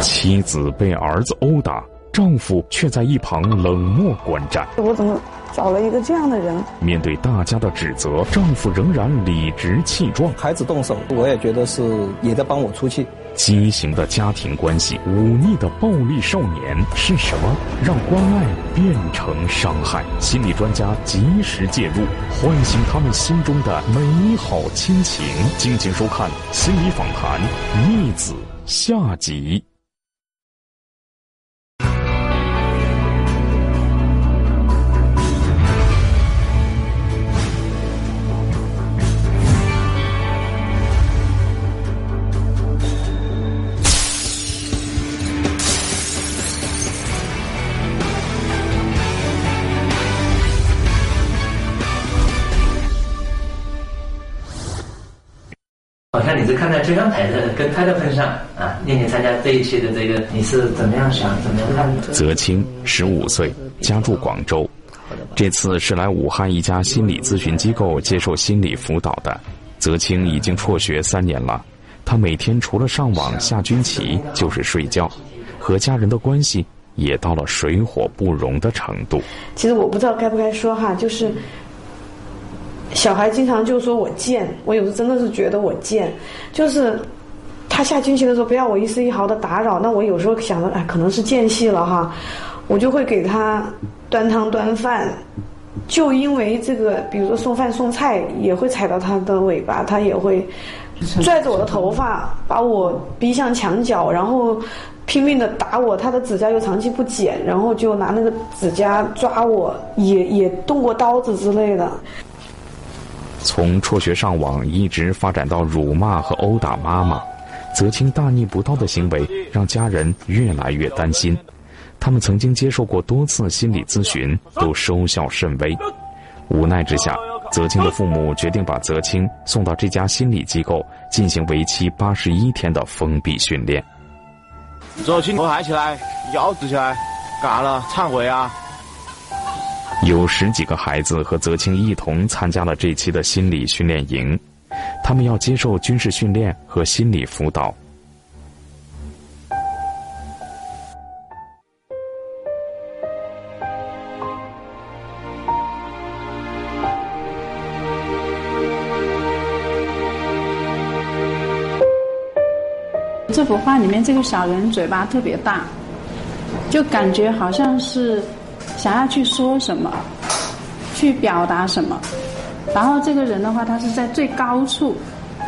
妻子被儿子殴打，丈夫却在一旁冷漠观战。我怎么找了一个这样的人？面对大家的指责，丈夫仍然理直气壮。孩子动手，我也觉得是也在帮我出气。畸形的家庭关系，忤逆的暴力少年，是什么让关爱变成伤害？心理专家及时介入，唤醒他们心中的美好亲情。敬请收看《心理访谈》逆子下集。看在这张牌的跟他的份上啊，念念参加这一期的这个，你是怎么样想，怎么样看？泽清，十五岁，家住广州，这次是来武汉一家心理咨询机构接受心理辅导的。泽清已经辍学三年了，他每天除了上网下军棋就是睡觉，和家人的关系也到了水火不容的程度。其实我不知道该不该说哈，就是小孩经常就说我贱，我有时真的是觉得我贱，就是他下军棋的时候不要我一丝一毫的打扰，那我有时候想着哎可能是间隙了哈，我就会给他端汤端饭。就因为这个，比如说送饭送菜，也会踩到他的尾巴，他也会拽着我的头发，把我逼向墙角，然后拼命的打我。他的指甲又长期不剪，然后就拿那个指甲抓我，也也动过刀子之类的。从辍学上网一直发展到辱骂和殴打妈妈，泽清大逆不道的行为让家人越来越担心。他们曾经接受过多次心理咨询，都收效甚微。无奈之下，泽清的父母决定把泽清送到这家心理机构进行为期八十一天的封闭训练。泽清，头抬起来，腰直起来，干了？忏悔啊！有十几个孩子和泽清一同参加了这期的心理训练营，他们要接受军事训练和心理辅导。这幅画里面这个小人嘴巴特别大，就感觉好像是想要去说什么，去表达什么。然后这个人的话，他是在最高处，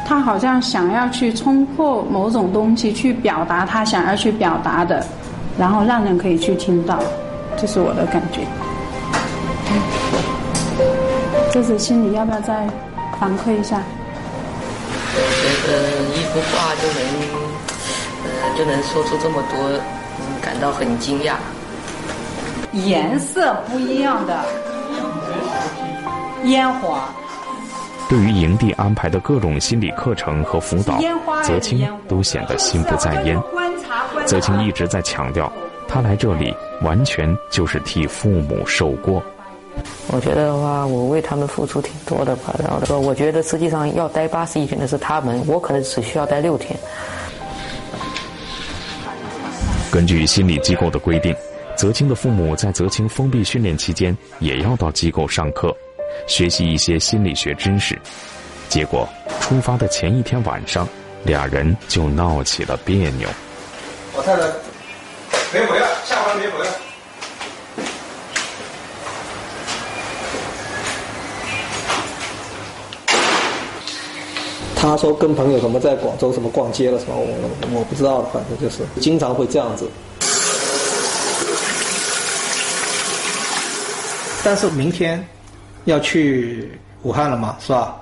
他好像想要去冲破某种东西，去表达他想要去表达的，然后让人可以去听到。这是我的感觉。这次心里要不要再反馈一下？我觉得一幅画就能。呃就能说出这么多，感到很惊讶。颜色不一样的烟火。对于营地安排的各种心理课程和辅导，泽清都显得心不在焉。泽清一直在强调，他来这里完全就是替父母受过。我觉得的话，我为他们付出挺多的吧。然后说，我觉得实际上要待八十一天的是他们，我可能只需要待六天。根据心理机构的规定，泽清的父母在泽清封闭训练期间也要到机构上课，学习一些心理学知识。结果出发的前一天晚上，俩人就闹起了别扭。我太太没回来，下班没回来。他说跟朋友什么在广州什么逛街了什么，我我不知道，反正就是经常会这样子。但是明天要去武汉了嘛，是吧？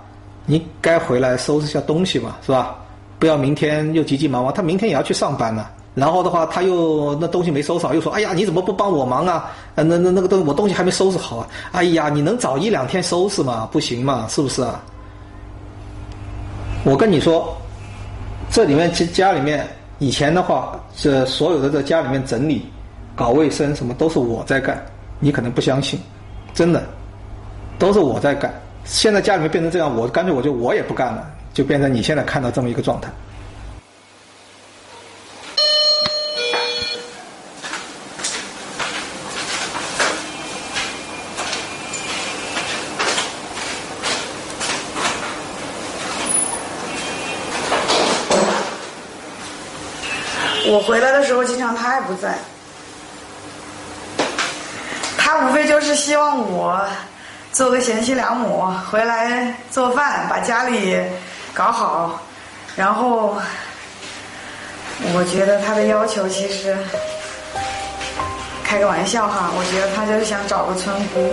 你该回来收拾一下东西嘛，是吧？不要明天又急急忙忙，他明天也要去上班呢。然后的话，他又那东西没收拾好，又说：“哎呀，你怎么不帮我忙啊？那那那个东我东西还没收拾好啊！哎呀，你能早一两天收拾吗？不行嘛，是不是啊？”我跟你说，这里面其实家里面以前的话，这所有的在家里面整理、搞卫生什么都是我在干，你可能不相信，真的都是我在干。现在家里面变成这样我干脆我就我也不干了就变成你现在看到这么一个状态。我回来的时候经常他也不在。他无非就是希望我做个贤妻良母，回来做饭，把家里搞好。然后，我觉得他的要求其实开个玩笑哈，我觉得他就是想找个村姑。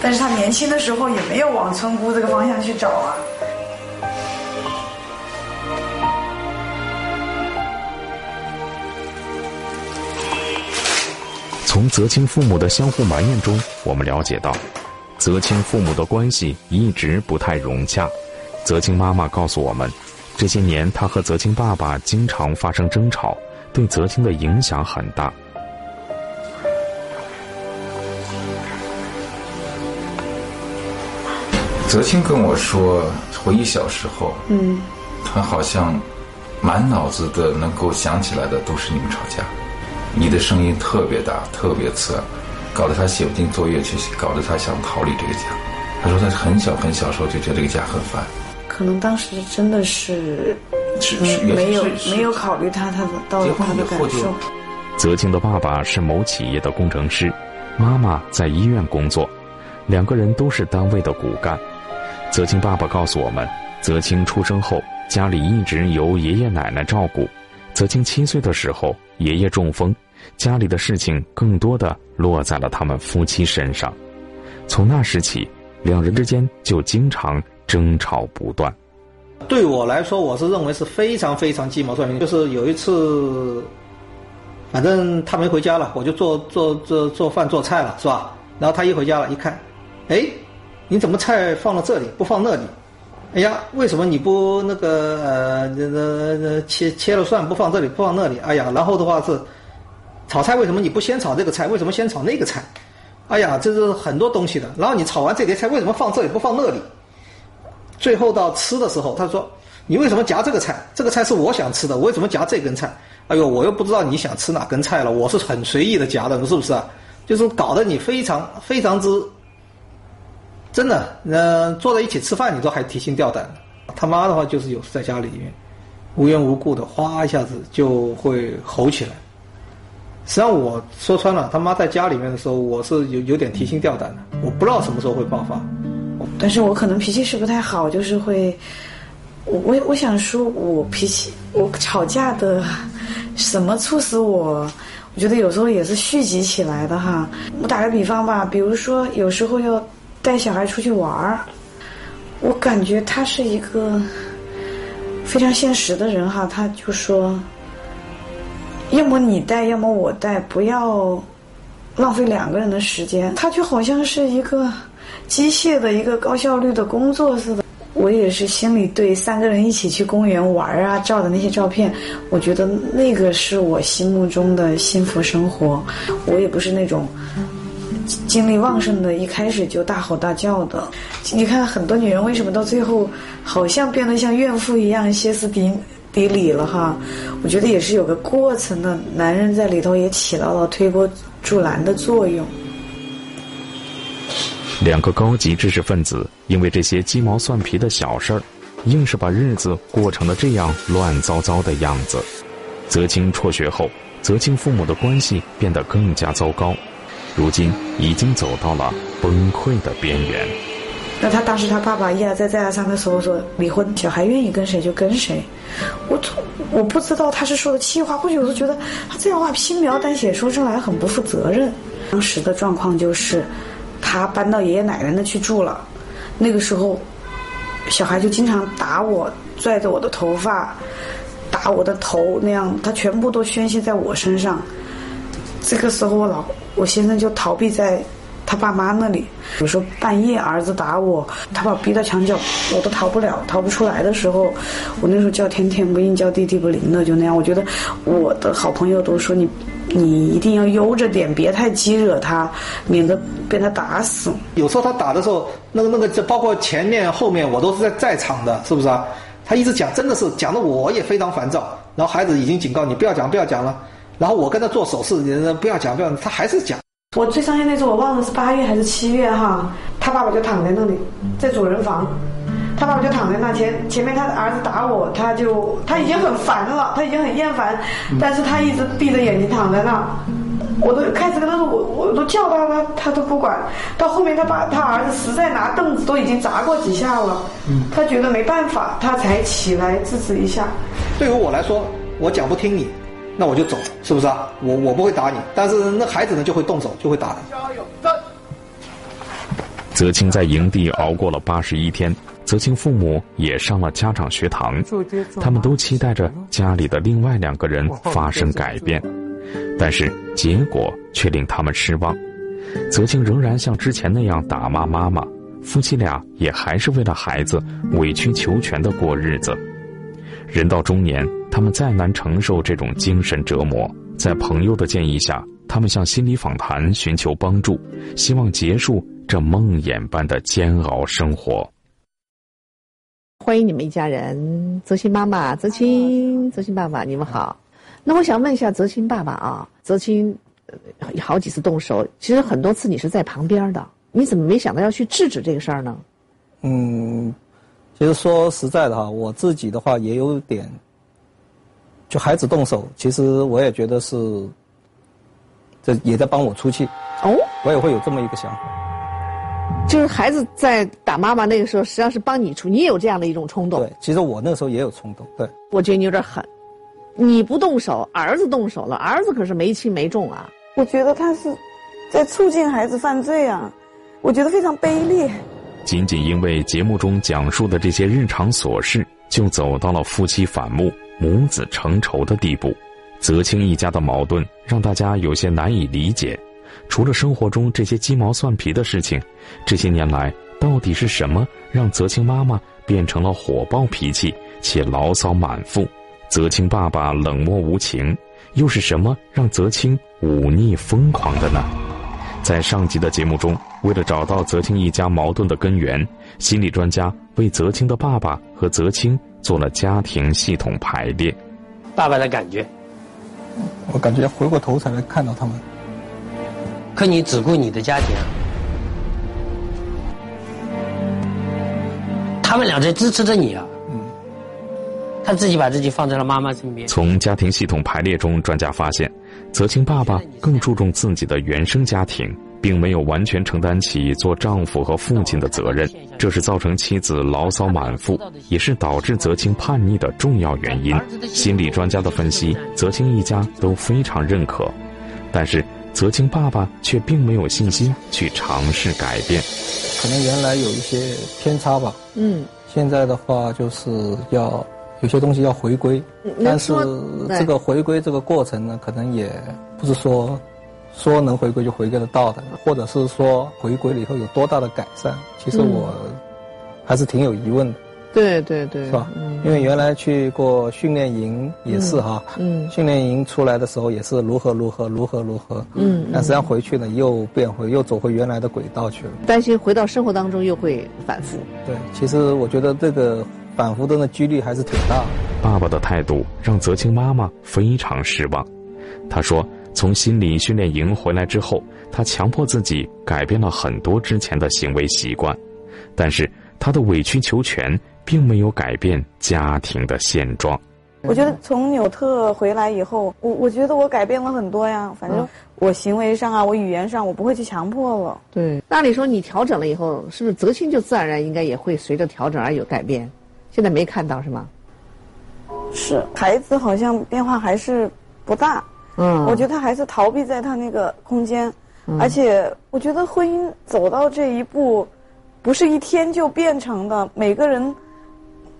但是他年轻的时候也没有往村姑这个方向去找啊。从泽清父母的相互埋怨中，我们了解到，泽清父母的关系一直不太融洽。泽清妈妈告诉我们，这些年她和泽清爸爸经常发生争吵，对泽清的影响很大。泽清跟我说，回忆小时候，嗯，他好像满脑子的能够想起来的都是你们吵架，你的声音特别大，特别刺耳，搞得他写不进作业去，搞得他想逃离这个家。他说他很小很小时候就觉得这个家很烦。可能当时真的是是没有没有考虑他他的到他的感受。泽清的爸爸是某企业的工程师，妈妈在医院工作，两个人都是单位的骨干。泽清爸爸告诉我们，泽清出生后家里一直由爷爷奶奶照顾。泽清七岁的时候，爷爷中风，家里的事情更多的落在了他们夫妻身上。从那时起，两人之间就经常争吵不断。对我来说，我是认为是非常非常鸡毛蒜皮。就是有一次，反正他没回家了，我就做做做做饭做菜了，是吧？然后他一回家了，一看，哎。你怎么菜放到这里不放那里？哎呀，为什么你不那个呃那那切切了蒜不放这里不放那里？哎呀，然后的话是炒菜为什么你不先炒这个菜？为什么先炒那个菜？哎呀，这是很多东西的。然后你炒完这碟菜为什么放这里不放那里？最后到吃的时候，他说你为什么夹这个菜？这个菜是我想吃的，我为什么夹这根菜？哎呦，我又不知道你想吃哪根菜了，我是很随意的夹的，是不是啊？就是搞得你非常非常之。真的，呃，坐在一起吃饭，你都还提心吊胆。他妈的话，就是有时在家里面无缘无故的哗一下子就会吼起来。实际上我说穿了，他妈在家里面的时候，我是有有点提心吊胆的，我不知道什么时候会爆发。但是我可能脾气是不太好，就是会，我我我想说，我脾气，我吵架的什么促使我？我觉得有时候也是蓄积起来的哈。我打个比方吧，比如说有时候要。带小孩出去玩儿，我感觉他是一个非常现实的人哈。他就说，要么你带，要么我带，不要浪费两个人的时间。他就好像是一个机械的一个高效率的工作似的。我也是心里对三个人一起去公园玩儿啊照的那些照片，我觉得那个是我心目中的幸福生活。我也不是那种。精力旺盛的，一开始就大吼大叫的。你看很多女人为什么到最后好像变得像怨妇一样歇斯底底里了哈？我觉得也是有个过程的，男人在里头也起到了推波助澜的作用。两个高级知识分子因为这些鸡毛蒜皮的小事儿，硬是把日子过成了这样乱糟糟的样子。泽清辍学后，泽清父母的关系变得更加糟糕。如今已经走到了崩溃的边缘。那他当时他爸爸一而再再而三的说说离婚，小孩愿意跟谁就跟谁。我从我不知道他是说的气话，或许我是觉得他这样话轻描淡写说出来很不负责任。当时的状况就是，他搬到爷爷奶奶那去住了，那个时候，小孩就经常打我，拽着我的头发，打我的头，那样他全部都宣泄在我身上。这个时候，我老我先生就逃避在他爸妈那里。有时候半夜儿子打我，他把我逼到墙角，我都逃不了，逃不出来的时候，我那时候叫天天不应，叫地地不灵的，就那样。我觉得我的好朋友都说你，你一定要悠着点，别太激惹他，免得被他打死。有时候他打的时候，那个那个，就包括前面后面，我都是在在场的，是不是啊？他一直讲，真的是讲的我也非常烦躁。然后孩子已经警告你不要讲，不要讲了。然后我跟他做手势，你不要讲，不要，他还是讲。我最伤心那次，我忘了是八月还是七月哈，他爸爸就躺在那里，在主人房，他爸爸就躺在那前前面，他的儿子打我，他就他已经很烦了，他已经很厌烦，但是他一直闭着眼睛躺在那。我都开始跟他说，我我都叫他，他他都不管。到后面他爸他儿子实在拿凳子都已经砸过几下了，他觉得没办法，他才起来制止一下。对于我来说，我讲不听你，那我就走，是不是啊？我我不会打你，但是那孩子呢就会动手，就会打。加油，站！泽清在营地熬过了八十一天，泽清父母也上了家长学堂，他们都期待着家里的另外两个人发生改变。但是结果却令他们失望，泽清仍然像之前那样打骂妈妈，夫妻俩也还是为了孩子委曲求全的过日子。人到中年，他们再难承受这种精神折磨，在朋友的建议下，他们向心理访谈寻求帮助，希望结束这梦魇般的煎熬生活。欢迎你们一家人，泽清妈妈、泽清、泽清爸爸，你们好。那我想问一下泽清爸爸啊，泽清好几次动手，其实很多次你是在旁边的，你怎么没想到要去制止这个事儿呢？嗯，其实说实在的哈，我自己的话也有点，就孩子动手，其实我也觉得是，这也在帮我出气。哦，我也会有这么一个想法，就是孩子在打妈妈那个时候，实际上是帮你出，你也有这样的一种冲动。对，其实我那个时候也有冲动。对，我觉得你有点狠。你不动手，儿子动手了。儿子可是没轻没重啊！我觉得他是在促进孩子犯罪啊！我觉得非常卑劣。仅仅因为节目中讲述的这些日常琐事，就走到了夫妻反目、母子成仇的地步。泽清一家的矛盾让大家有些难以理解。除了生活中这些鸡毛蒜皮的事情，这些年来到底是什么让泽清妈妈变成了火爆脾气且牢骚满腹？泽清爸爸冷漠无情，又是什么让泽清忤逆疯狂的呢？在上集的节目中，为了找到泽清一家矛盾的根源，心理专家为泽清的爸爸和泽清做了家庭系统排列。爸爸的感觉，我感觉回过头才能看到他们。可你只顾你的家庭，他们俩在支持着你啊。他自己把自己放在了妈妈身边。从家庭系统排列中，专家发现，泽清爸爸更注重自己的原生家庭，并没有完全承担起做丈夫和父亲的责任，这是造成妻子牢骚满腹，也是导致泽清叛逆的重要原因。心理专家的分析，泽清一家都非常认可，但是泽清爸爸却并没有信心去尝试改变。可能原来有一些偏差吧。嗯，现在的话就是要。有些东西要回归，但是这个回归这个过程呢，可能也不是说说能回归就回归得到的，或者是说回归了以后有多大的改善，其实我还是挺有疑问的。对对对，是吧？因为原来去过训练营也是哈，嗯，训练营出来的时候也是如何如何如何如何，嗯，但实际上回去呢又变回又走回原来的轨道去了，担心回到生活当中又会反复。对，其实我觉得这个。反复的几率还是挺大。爸爸的态度让泽清妈妈非常失望。她说：“从心理训练营回来之后，她强迫自己改变了很多之前的行为习惯，但是她的委曲求全并没有改变家庭的现状。”我觉得从纽特回来以后，我我觉得我改变了很多呀。反正我行为上啊，我语言上，我不会去强迫了。对，那你说你调整了以后，是不是泽清就自然而然应该也会随着调整而有改变？现在没看到是吗？是孩子好像变化还是不大。嗯，我觉得他还是逃避在他那个空间，而且我觉得婚姻走到这一步，不是一天就变成的。每个人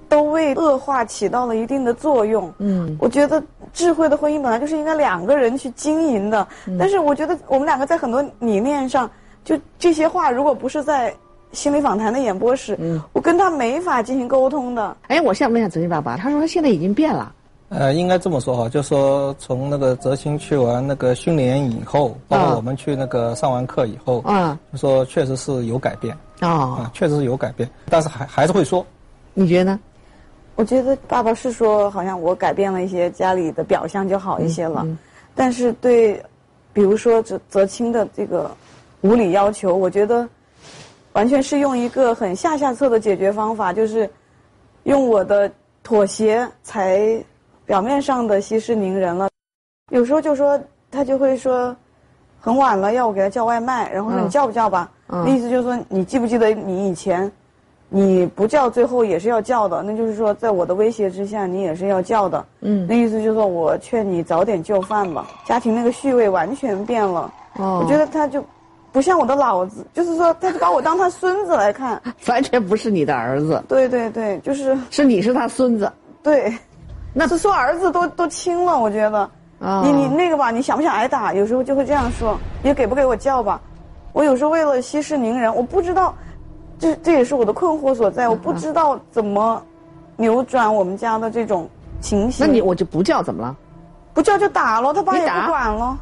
都为恶化起到了一定的作用。嗯，我觉得智慧的婚姻本来就是应该两个人去经营的。但是我觉得我们两个在很多理念上，就这些话如果不是在。心理访谈的演播室，嗯，我跟他没法进行沟通的。哎，我想问一下泽清爸爸，他说他现在已经变了。呃，应该这么说哈，就说从那个泽清去完那个训练营以后，包括我们去那个上完课以后，嗯，就说确实是有改变。啊，确实是有改变，但是还还是会说。你觉得呢？我觉得爸爸是说，好像我改变了一些家里的表象就好一些了，但是对，比如说泽泽清的这个无理要求，我觉得。完全是用一个很下下策的解决方法，就是用我的妥协才表面上的息事宁人了。有时候就说他就会说很晚了要我给他叫外卖，然后说嗯你叫不叫吧？嗯那意思就是说你记不记得你以前你不叫最后也是要叫的，那就是说在我的威胁之下你也是要叫的。嗯那意思就是说我劝你早点就范吧，家庭那个序位完全变了。哦我觉得他就不像我的老子，就是说他就把我当他孙子来看。完全不是你的儿子，对对对，就是是你是他孙子。对，那是说儿子都都轻了，我觉得。哦你你那个吧，你想不想挨打？有时候就会这样说，也给不给我叫吧？我有时候为了息事宁人，我不知道，这这也是我的困惑所在，我不知道怎么扭转我们家的这种情形。那你我就不叫怎么了？不叫就打了，他爸也你不管了。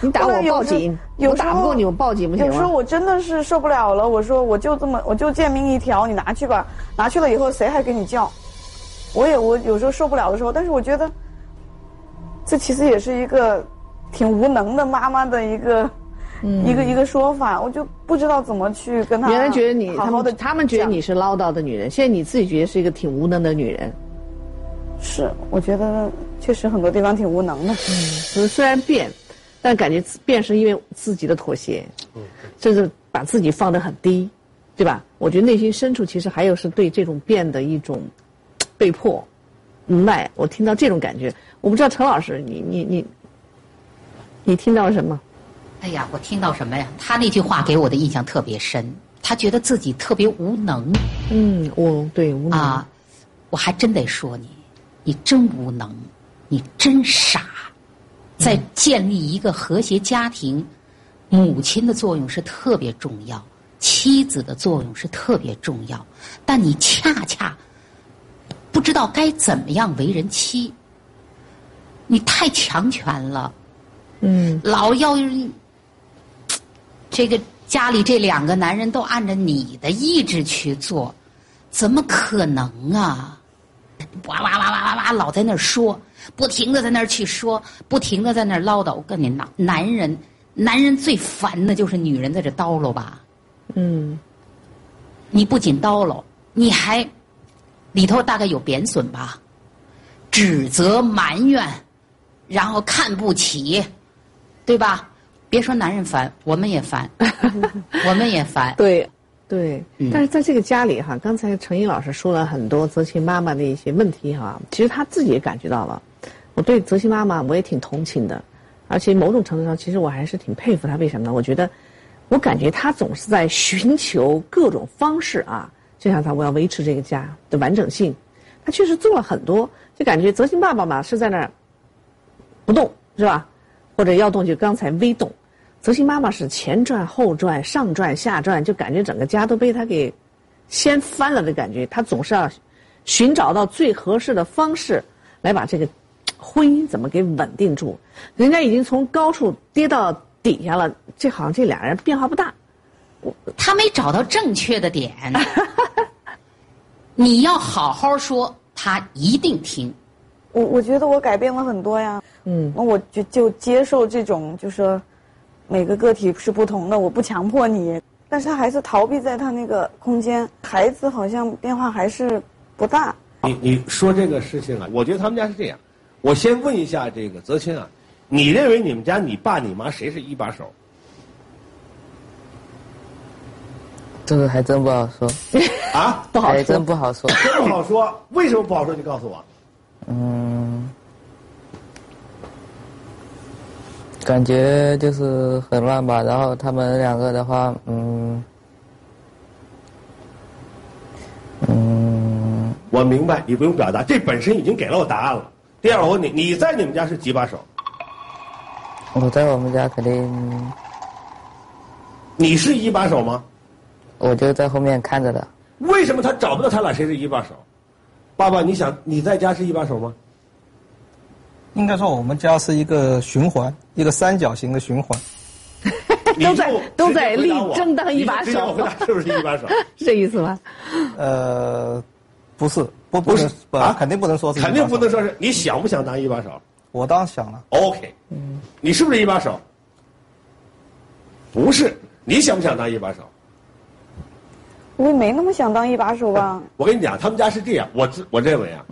你打我报警，有时候我打不过你我报警不行吗？有时候我真的是受不了了，我说我就这么我就贱命一条，你拿去吧，拿去了以后谁还给你叫？我也我有时候受不了的时候，但是我觉得，这其实也是一个挺无能的妈妈的一个、一个一个说法，我就不知道怎么去跟她原来觉得你他们他们觉得你是唠叨的女人，现在你自己觉得是一个挺无能的女人。是，我觉得确实很多地方挺无能的。嗯，虽虽然变，但感觉变是因为自己的妥协，甚至把自己放得很低，对吧？我觉得内心深处其实还有是对这种变的一种 被迫、无奈。我听到这种感觉，我不知道陈老师，你你你，你听到什么？哎呀，我听到什么呀？他那句话给我的印象特别深，他觉得自己特别无能。嗯，我对无能啊，我还真得说你，你真无能，你真傻。在建立一个和谐家庭，母亲的作用是特别重要，妻子的作用是特别重要，但你恰恰不知道该怎么样为人妻。你太强权了，嗯，老要这个家里这两个男人都按着你的意志去做，怎么可能啊？哇哇哇哇哇哇，老在那儿说，不停的在那儿去说，不停的在那儿唠叨。我跟你男男人，男人最烦的就是女人在这叨唠吧。嗯，你不仅叨唠，你还里头大概有贬损吧，指责、埋怨，然后看不起，对吧？别说男人烦，我们也烦，我们也烦。对，对，嗯但是在这个家里哈，刚才程英老师说了很多泽清妈妈的一些问题哈，其实她自己也感觉到了。我对泽清妈妈我也挺同情的，而且某种程度上，其实我还是挺佩服她。为什么呢？我觉得，我感觉她总是在寻求各种方式啊，就像她我要维持这个家的完整性，她确实做了很多，就感觉泽清爸爸嘛是在那儿不动是吧？或者要动就刚才微动。泽清妈妈是前转后转上转下转，就感觉整个家都被她给掀翻了的感觉。她总是要寻找到最合适的方式来把这个婚姻怎么给稳定住。人家已经从高处跌到底下了，这好像这俩人变化不大。我他没找到正确的点。你要好好说，他一定听。我我觉得我改变了很多呀。嗯，那我就就接受这种，就说每个个体是不同的，我不强迫你，但是他还是逃避在他那个空间。孩子好像变化还是不大。你你说这个事情啊，我觉得他们家是这样。我先问一下这个泽清啊，你认为你们家你爸你妈谁是一把手？这个还真不好说，啊，不好还真不好说。真不好说，为什么不好说？你告诉我。嗯，感觉就是很乱吧。然后他们两个的话，嗯，嗯，我明白，你不用表达，这本身已经给了我答案了。第二，我问你，你在你们家是几把手？我在我们家肯定，你是一把手吗？我就在后面看着的。为什么他找不到他俩谁是一把手？爸爸，你想你在家是一把手吗？应该说我们家是一个循环，一个三角形的循环。都在都在力争当一把手是不是一把手？是这意思吗？呃，不是，不不是，啊肯定不能说是肯。定不能说是你想不想当一把手我当然想了。？OK，你是不是一把手？不是，你想不想当一把手？我也没那么想当一把手吧。我跟你讲，他们家是这样，我我认为啊，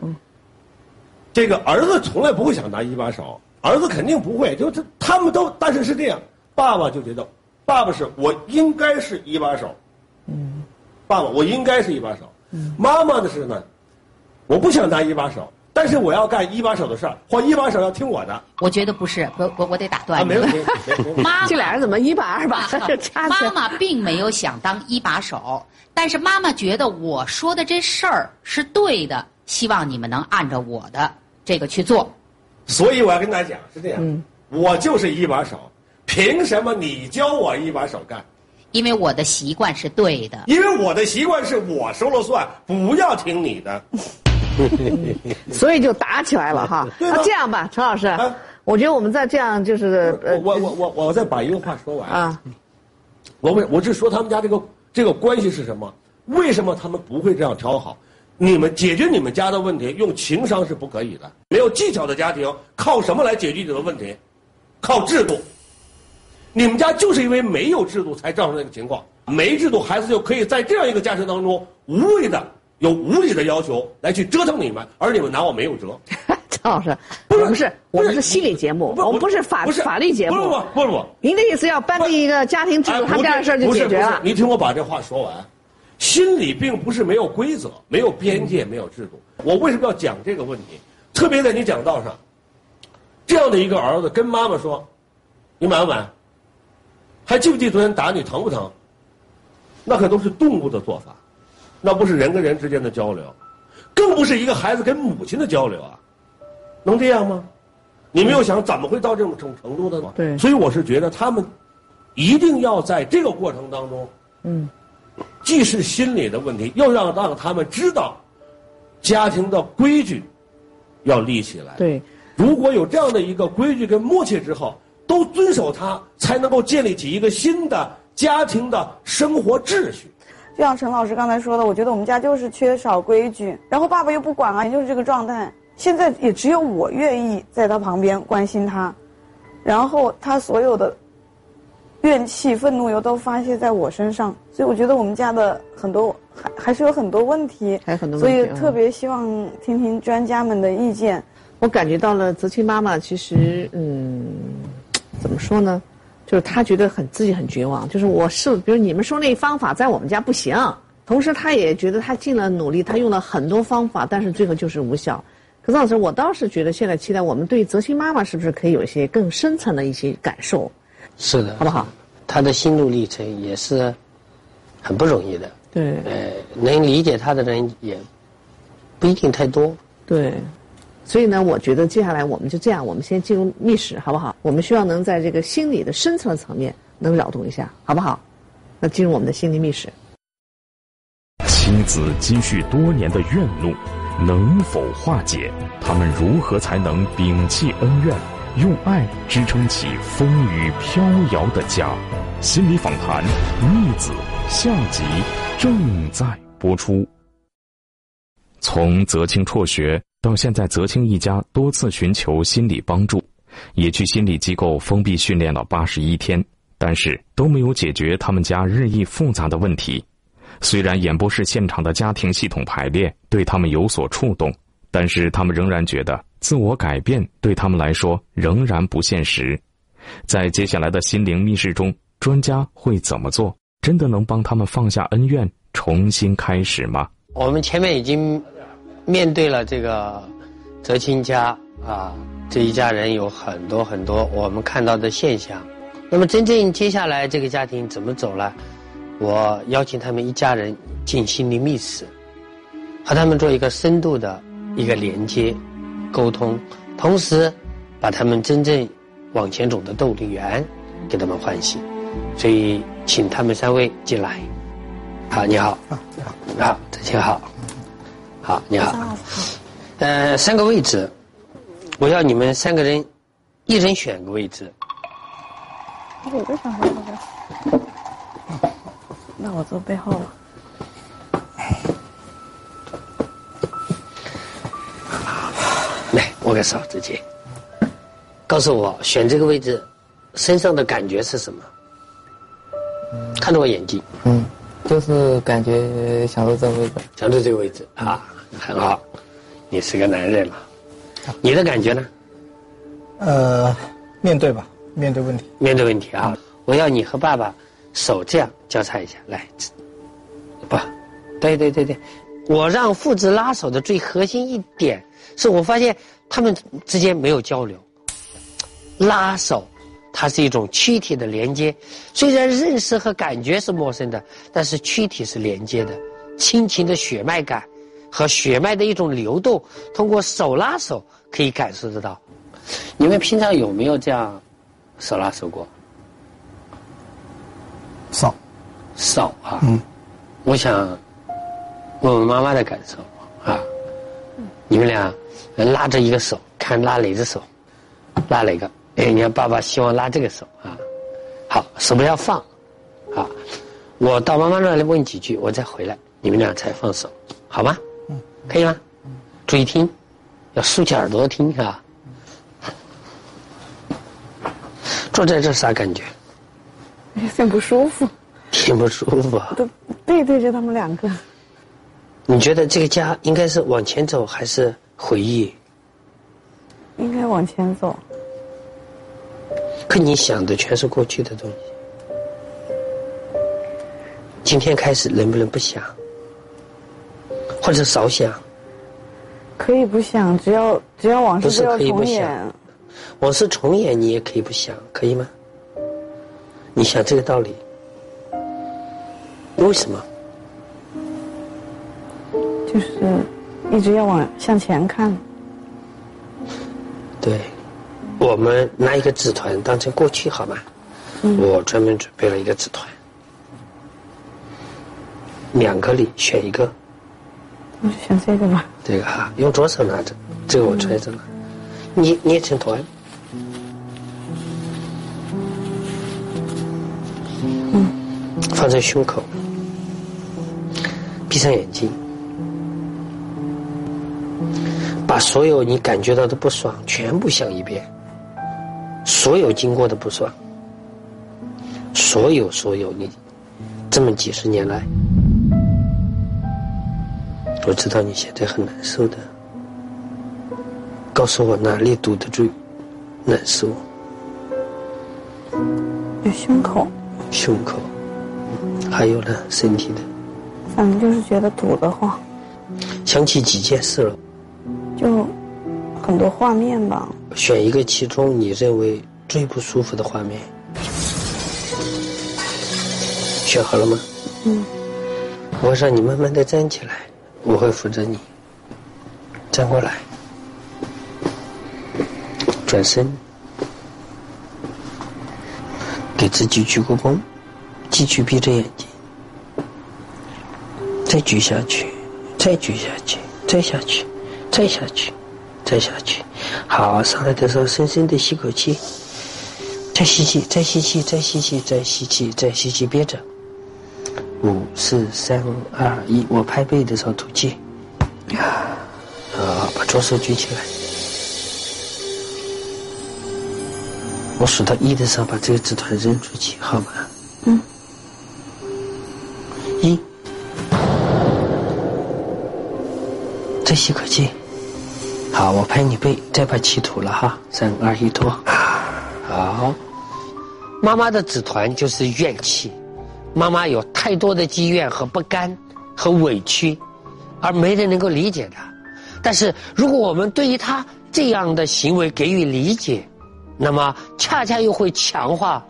这个儿子从来不会想当一把手，儿子肯定不会，就这他们都，但是是这样，爸爸就觉得，爸爸是我应该是一把手，嗯，爸爸我应该是一把手，嗯，妈妈的是呢，我不想当一把手，但是我要干一把手的事儿，或一把手要听我的。我觉得不是，我我我得打断你。没问题。妈，这俩人怎么一把二把就掐起来妈妈并没有想当一把手，但是妈妈觉得我说的这事儿是对的，希望你们能按照我的这个去做。所以我要跟大家讲是这样，我就是一把手，凭什么你教我一把手干？因为我的习惯是对的。因为我的习惯是我说了算，不要听你的。所以就打起来了哈。那这样吧，陈老师，我觉得我们再这样就是呃，我我我我再把一个话说完啊。我为我是说他们家这个这个关系是什么？为什么他们不会这样调好？你们解决你们家的问题，用情商是不可以的。没有技巧的家庭，靠什么来解决你的问题？靠制度。你们家就是因为没有制度，才造成这个情况。没制度，孩子就可以在这样一个家庭当中，无谓的有无理的要求来去折腾你们，而你们拿我没有辙。陈老师，不是不是，我们是心理节目，我们不是法不是法律节目。不不不不不，您的意思要颁定一个家庭制度，他们家的事儿就解决了不是。你听我把这话说完，心理并不是没有规则、没有边界、没有制度。我为什么要讲这个问题？特别在你讲道上，这样的一个儿子跟妈妈说：“你买不买？还记不记得昨天打你疼不疼？”那可都是动物的做法，那不是人跟人之间的交流，更不是一个孩子跟母亲的交流啊，能这样吗？你没有想怎么会到这种程程度的吗？对所以我是觉得他们一定要在这个过程当中，嗯，既是心理的问题，又让让他们知道家庭的规矩要立起来。对，如果有这样的一个规矩跟默契之后，都遵守它，才能够建立起一个新的家庭的生活秩序。就像陈老师刚才说的，我觉得我们家就是缺少规矩，然后爸爸又不管啊，也就是这个状态。现在也只有我愿意在他旁边关心他，然后他所有的怨气、愤怒又都发泄在我身上，所以我觉得我们家的很多还还是有很多问题，还有很多所问题所以特别希望听听专家们的意见。我感觉到了泽清妈妈其实嗯，怎么说呢？就是他觉得很自己很绝望，就是我是比如你们说那方法在我们家不行，同时他也觉得他尽了努力，他用了很多方法，但是最后就是无效。可是老师，我倒是觉得现在期待我们对泽清妈妈是不是可以有一些更深层的一些感受，是的，好不好？他的心路历程也是很不容易的。对，呃，能理解他的人也不一定太多。对，所以呢，我觉得接下来我们就这样，我们先进入密室，好不好？我们希望能在这个心理的深层层面能扰动一下，好不好？那进入我们的心理密室。妻子积蓄多年的怨怒能否化解？他们如何才能摒弃恩怨，用爱支撑起风雨飘摇的家？心理访谈《逆子》下集正在播出。从泽清辍学到现在，泽清一家多次寻求心理帮助，也去心理机构封闭训练了八十一天，但是都没有解决他们家日益复杂的问题。虽然演播室现场的家庭系统排列对他们有所触动，但是他们仍然觉得自我改变对他们来说仍然不现实。在接下来的心灵密室中，专家会怎么做？真的能帮他们放下恩怨，重新开始吗？我们前面已经面对了这个泽清家啊，这一家人有很多很多我们看到的现象。那么真正接下来这个家庭怎么走呢？我邀请他们一家人进心灵密室，和他们做一个深度的一个连接、沟通，同时把他们真正往前走的动力源给他们唤醒。所以，请他们三位进来。好，你好。你好，泽清好。好，你好。呃，三个位置，我要你们三个人，一人选个位置。我为啥还坐这？那我坐背后了。来，握个手，直接告诉我选这个位置，身上的感觉是什么？看着我眼睛。嗯，就是感觉享受这个位置，享受这个位置啊，很好。你是个男人了，你的感觉呢？呃，面对吧，面对问题。面对问题啊！我要你和爸爸手这样交叉一下，来，不，对对对对，我让父子拉手的最核心一点，是我发现他们之间没有交流。拉手，它是一种躯体的连接，虽然认识和感觉是陌生的，但是躯体是连接的，亲情的血脉感。和血脉的一种流动，通过手拉手可以感受得到。你们平常有没有这样手拉手过？少，少啊。嗯，我想问问妈妈的感受啊。你们俩拉着一个手，看拉哪只手？拉哪个？哎，你看爸爸希望拉这个手啊。好，手不要放啊。我到妈妈那里问几句，我再回来，你们俩才放手，好吗？可以吗？注意听，要竖起耳朵听啊！坐在这啥感觉？有点不舒服。挺不舒服。都背对着他们两个。你觉得这个家应该是往前走还是回忆？应该往前走。可你想的全是过去的东西。今天开始能不能不想？或者少想，可以不想，只要只要往事不要重演。往事重演，你也可以不想，可以吗？你想这个道理，为什么？就是一直要往向前看。对，我们拿一个纸团当成过去好吗？我专门准备了一个纸团，两个里选一个。我就选这个吧。这个哈，用左手拿着，这个我揣着呢。捏捏成团。嗯。放在胸口。闭上眼睛。把所有你感觉到的不爽全部想一遍。所有经过的不爽。所有所有你，这么几十年来。我知道你现在很难受的，告诉我哪里堵得住，难受。有胸口。胸口，还有呢，身体的。反正就是觉得堵得慌。想起几件事了。就很多画面吧。选一个其中你认为最不舒服的画面。选好了吗？嗯。我让你慢慢的站起来。我会扶着你，站过来，转身，给自己鞠个躬，继续闭着眼睛，再举下去，再举下去，再下去，再下去，再下去。好，上来的时候深深的吸口气，再吸气，再吸气，再吸气，再吸气，再吸气，憋着。五四三二一，我拍背的时候吐气。啊，把左手举起来。我数到一的时候，把这个纸团扔出去，好吗？嗯。一，再吸口气。好，我拍你背，再把气吐了哈。三二一，吐。好。妈妈的纸团就是怨气。妈妈有太多的积怨和不甘和委屈，而没人能够理解她。但是如果我们对于她这样的行为给予理解，那么恰恰又会强化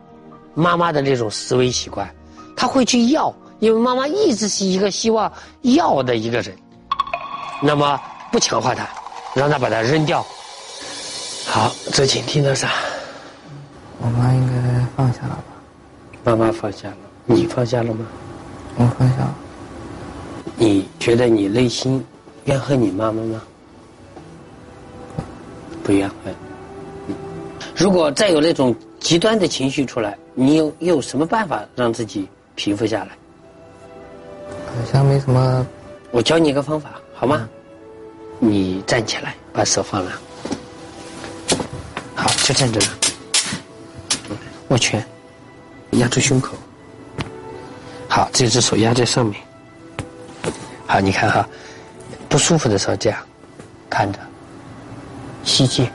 妈妈的这种思维习惯。她会去要，因为妈妈一直是一个希望要的一个人。那么不强化她，让她把它扔掉。好，这请听的啥？我妈应该放下了吧？妈妈放下了。你放下了吗？我放下了。你觉得你内心怨恨你妈妈吗？不怨恨。如果再有那种极端的情绪出来，你有有什么办法让自己平复下来？好像没什么。我教你一个方法，好吗？你站起来，把手放了。好，就站着了。握拳，压住胸口。好，这只手压在上面。好，你看哈，不舒服的时候这样看着，吸气，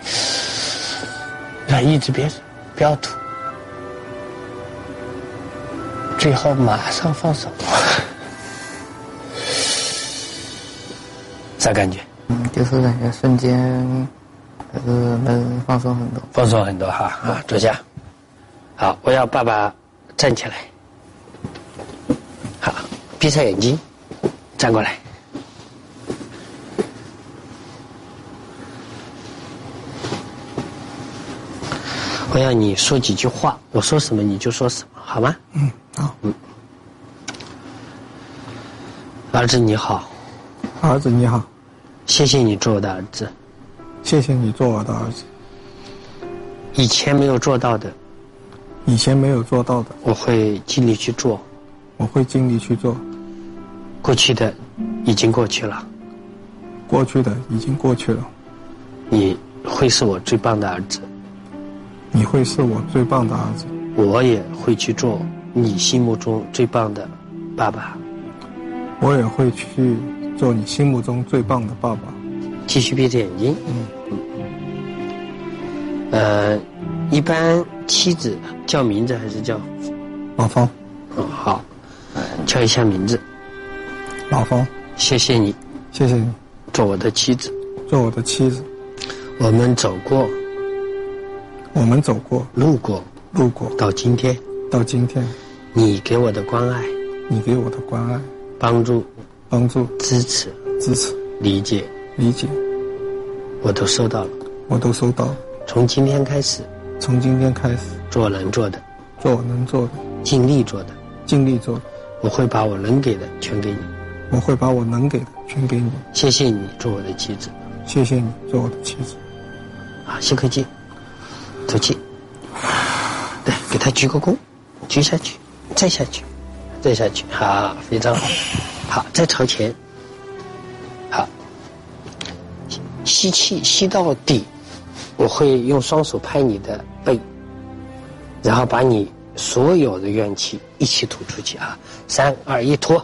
那一直憋着，不要吐，最后马上放手。啥感觉？嗯，就是感觉瞬间，就是能放松很多。放松很多哈啊，坐下。好，我要爸爸站起来。好，闭上眼睛，站过来。我要你说几句话，我说什么你就说什么，好吗？嗯，好。嗯。儿子你好，儿子你好，谢谢你做我的儿子。谢谢你做我的儿子。以前没有做到的，以前没有做到的，我会尽力去做。我会尽力去做。过去的已经过去了，过去的已经过去了。你会是我最棒的儿子，你会是我最棒的儿子。我也会去做你心目中最棒的爸爸。我也会去做你心目中最棒的爸爸。继续闭着眼睛。嗯。呃，一般妻子叫名字还是叫王芳？哦，好，叫一下名字。老方，谢谢你，谢谢你，做我的妻子，做我的妻子。我们走过，我们走过，路过，路过，到今天，到今天，你给我的关爱，你给我的关爱，帮助，帮助，支持，支持，理解，理解，我都收到了，我都收到了。从今天开始，从今天开始，做能做的，做我能做的，尽力做的，尽力做的。我会把我能给的全给你，我会把我能给的全给你。谢谢你做我的妻子，谢谢你做我的妻子。啊，吸口气，吐气，对，给他鞠个躬，鞠下去，再下去，再下去，好，非常好，好，再朝前，好，吸气吸到底。我会用双手拍你的背，然后把你所有的怨气一起吐出去啊！三二一，吐！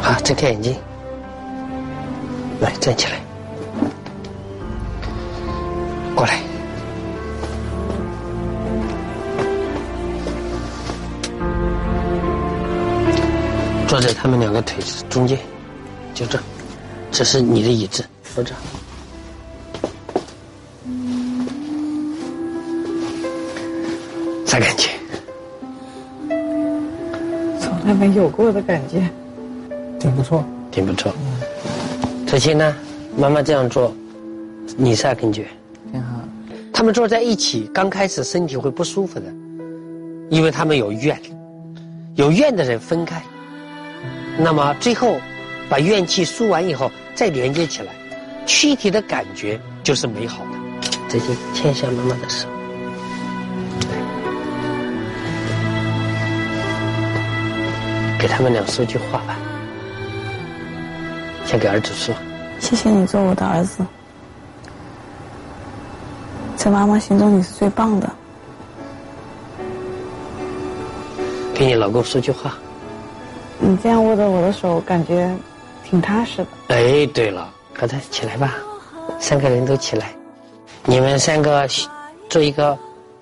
好，好，睁开眼睛，来站起来，过来，坐在他们两个腿中间，就这。这是你的椅子，坐这。啥感觉？从来没有过的感觉。挺不错，挺不错。泽清呢？妈妈这样做，你啥感觉？挺好。他们坐在一起，刚开始身体会不舒服的，因为他们有怨，有怨的人分开，那么最后把怨气输完以后。再连接起来，躯体的感觉就是美好的。再见，牵一下妈妈的手。给他们俩说句话吧。先给儿子说。谢谢你做我的儿子，在妈妈心中你是最棒的。给你老公说句话。你这样握着我的手，感觉。挺踏实的。哎，对了，高才起来吧，三个人都起来，你们三个做一个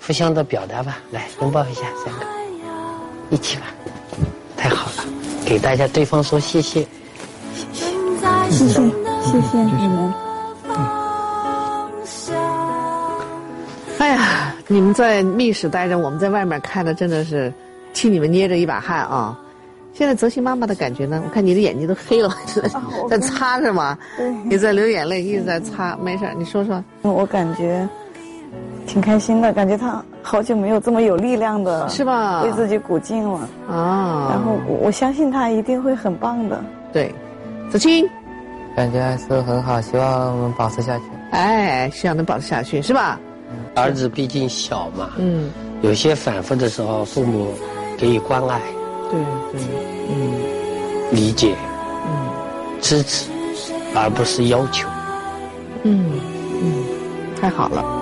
互相的表达吧，来拥抱一下，三个一起吧，给大家对方说谢谢，谢谢，谢谢，谢谢你们。哎呀，你们在密室待着，我们在外面看的，真的是替你们捏着一把汗啊。现在泽西妈妈的感觉呢？我看你的眼睛都黑了，在擦是吗？对，你在流眼泪，一直在擦，没事你说说。我感觉挺开心的，感觉他好久没有这么有力量的，是吧？为自己鼓劲了啊！然后我相信他一定会很棒的。对，子清，感觉还是很好，希望我们保持下去。哎，希望能保持下去，是吧？儿子毕竟小嘛，嗯，有些反复的时候，父母给予关爱。对对，嗯，理解，嗯，支持，而不是要求，嗯嗯，太好了。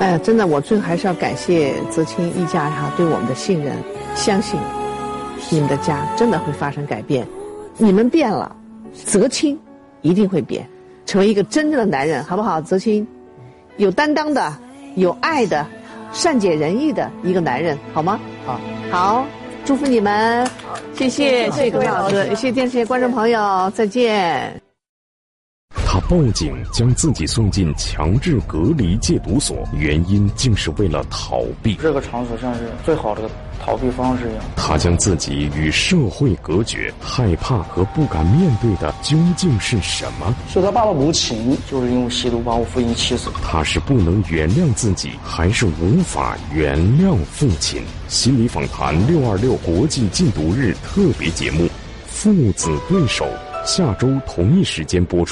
哎呀，真的，我最后还是要感谢泽清一家哈对我们的信任，相信你们的家真的会发生改变。你们变了，泽清一定会变，成为一个真正的男人，好不好？泽清，有担当的，有爱的，善解人意的一个男人，好吗？好，好，祝福你们，谢谢，谢谢葛老师，谢谢电视机观众朋友，再见。他报警将自己送进强制隔离戒毒所，原因竟是为了逃避。这个场所像是最好的逃避方式一样。他将自己与社会隔绝，害怕和不敢面对的究竟是什么？是他爸爸无情，就是因为吸毒把我父亲气死。他是不能原谅自己，还是无法原谅父亲？心理访谈六二六国际禁毒日特别节目《父子对手》，下周同一时间播出。